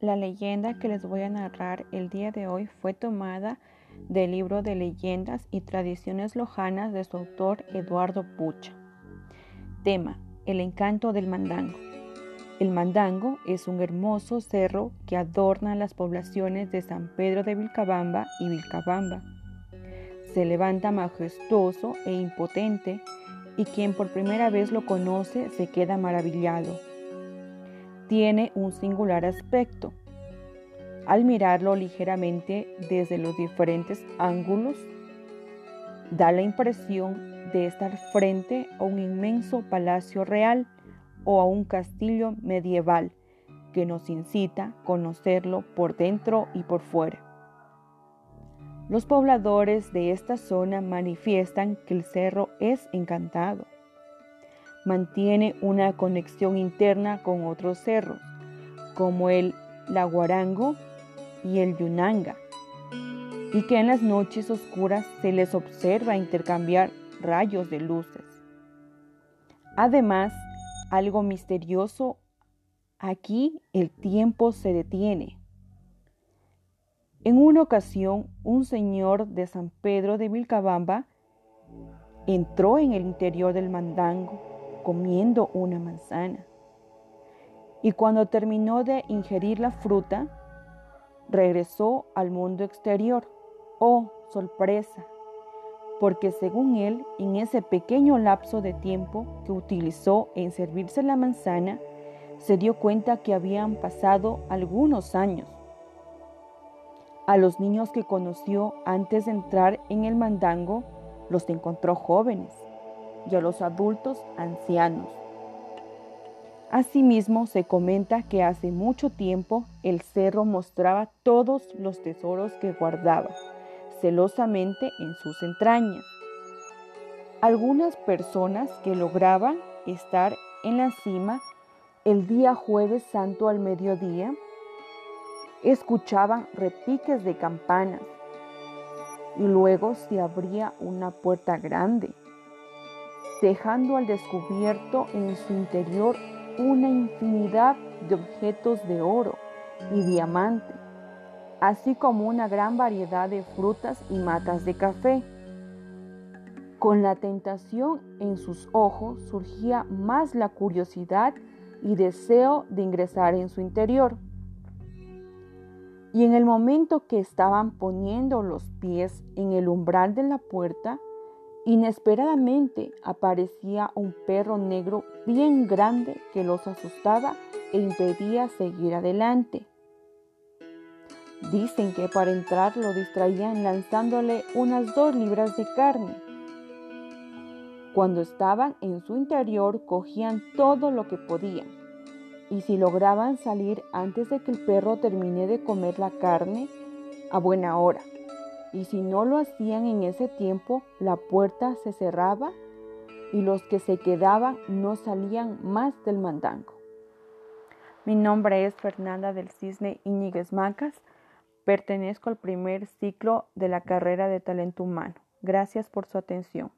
La leyenda que les voy a narrar el día de hoy fue tomada del libro de leyendas y tradiciones lojanas de su autor Eduardo Pucha. Tema, el encanto del mandango. El mandango es un hermoso cerro que adorna las poblaciones de San Pedro de Vilcabamba y Vilcabamba. Se levanta majestuoso e impotente y quien por primera vez lo conoce se queda maravillado tiene un singular aspecto. Al mirarlo ligeramente desde los diferentes ángulos, da la impresión de estar frente a un inmenso palacio real o a un castillo medieval que nos incita a conocerlo por dentro y por fuera. Los pobladores de esta zona manifiestan que el cerro es encantado mantiene una conexión interna con otros cerros, como el Laguarango y el Yunanga, y que en las noches oscuras se les observa intercambiar rayos de luces. Además, algo misterioso, aquí el tiempo se detiene. En una ocasión, un señor de San Pedro de Vilcabamba entró en el interior del mandango comiendo una manzana. Y cuando terminó de ingerir la fruta, regresó al mundo exterior. ¡Oh, sorpresa! Porque según él, en ese pequeño lapso de tiempo que utilizó en servirse la manzana, se dio cuenta que habían pasado algunos años. A los niños que conoció antes de entrar en el mandango, los encontró jóvenes y a los adultos ancianos. Asimismo, se comenta que hace mucho tiempo el cerro mostraba todos los tesoros que guardaba celosamente en sus entrañas. Algunas personas que lograban estar en la cima el día jueves santo al mediodía escuchaban repiques de campanas y luego se abría una puerta grande dejando al descubierto en su interior una infinidad de objetos de oro y diamante, así como una gran variedad de frutas y matas de café. Con la tentación en sus ojos surgía más la curiosidad y deseo de ingresar en su interior. Y en el momento que estaban poniendo los pies en el umbral de la puerta, Inesperadamente aparecía un perro negro bien grande que los asustaba e impedía seguir adelante. Dicen que para entrar lo distraían lanzándole unas dos libras de carne. Cuando estaban en su interior cogían todo lo que podían y si lograban salir antes de que el perro termine de comer la carne, a buena hora y si no lo hacían en ese tiempo, la puerta se cerraba y los que se quedaban no salían más del mandango. Mi nombre es Fernanda del Cisne Iñiguez Macas. Pertenezco al primer ciclo de la carrera de talento humano. Gracias por su atención.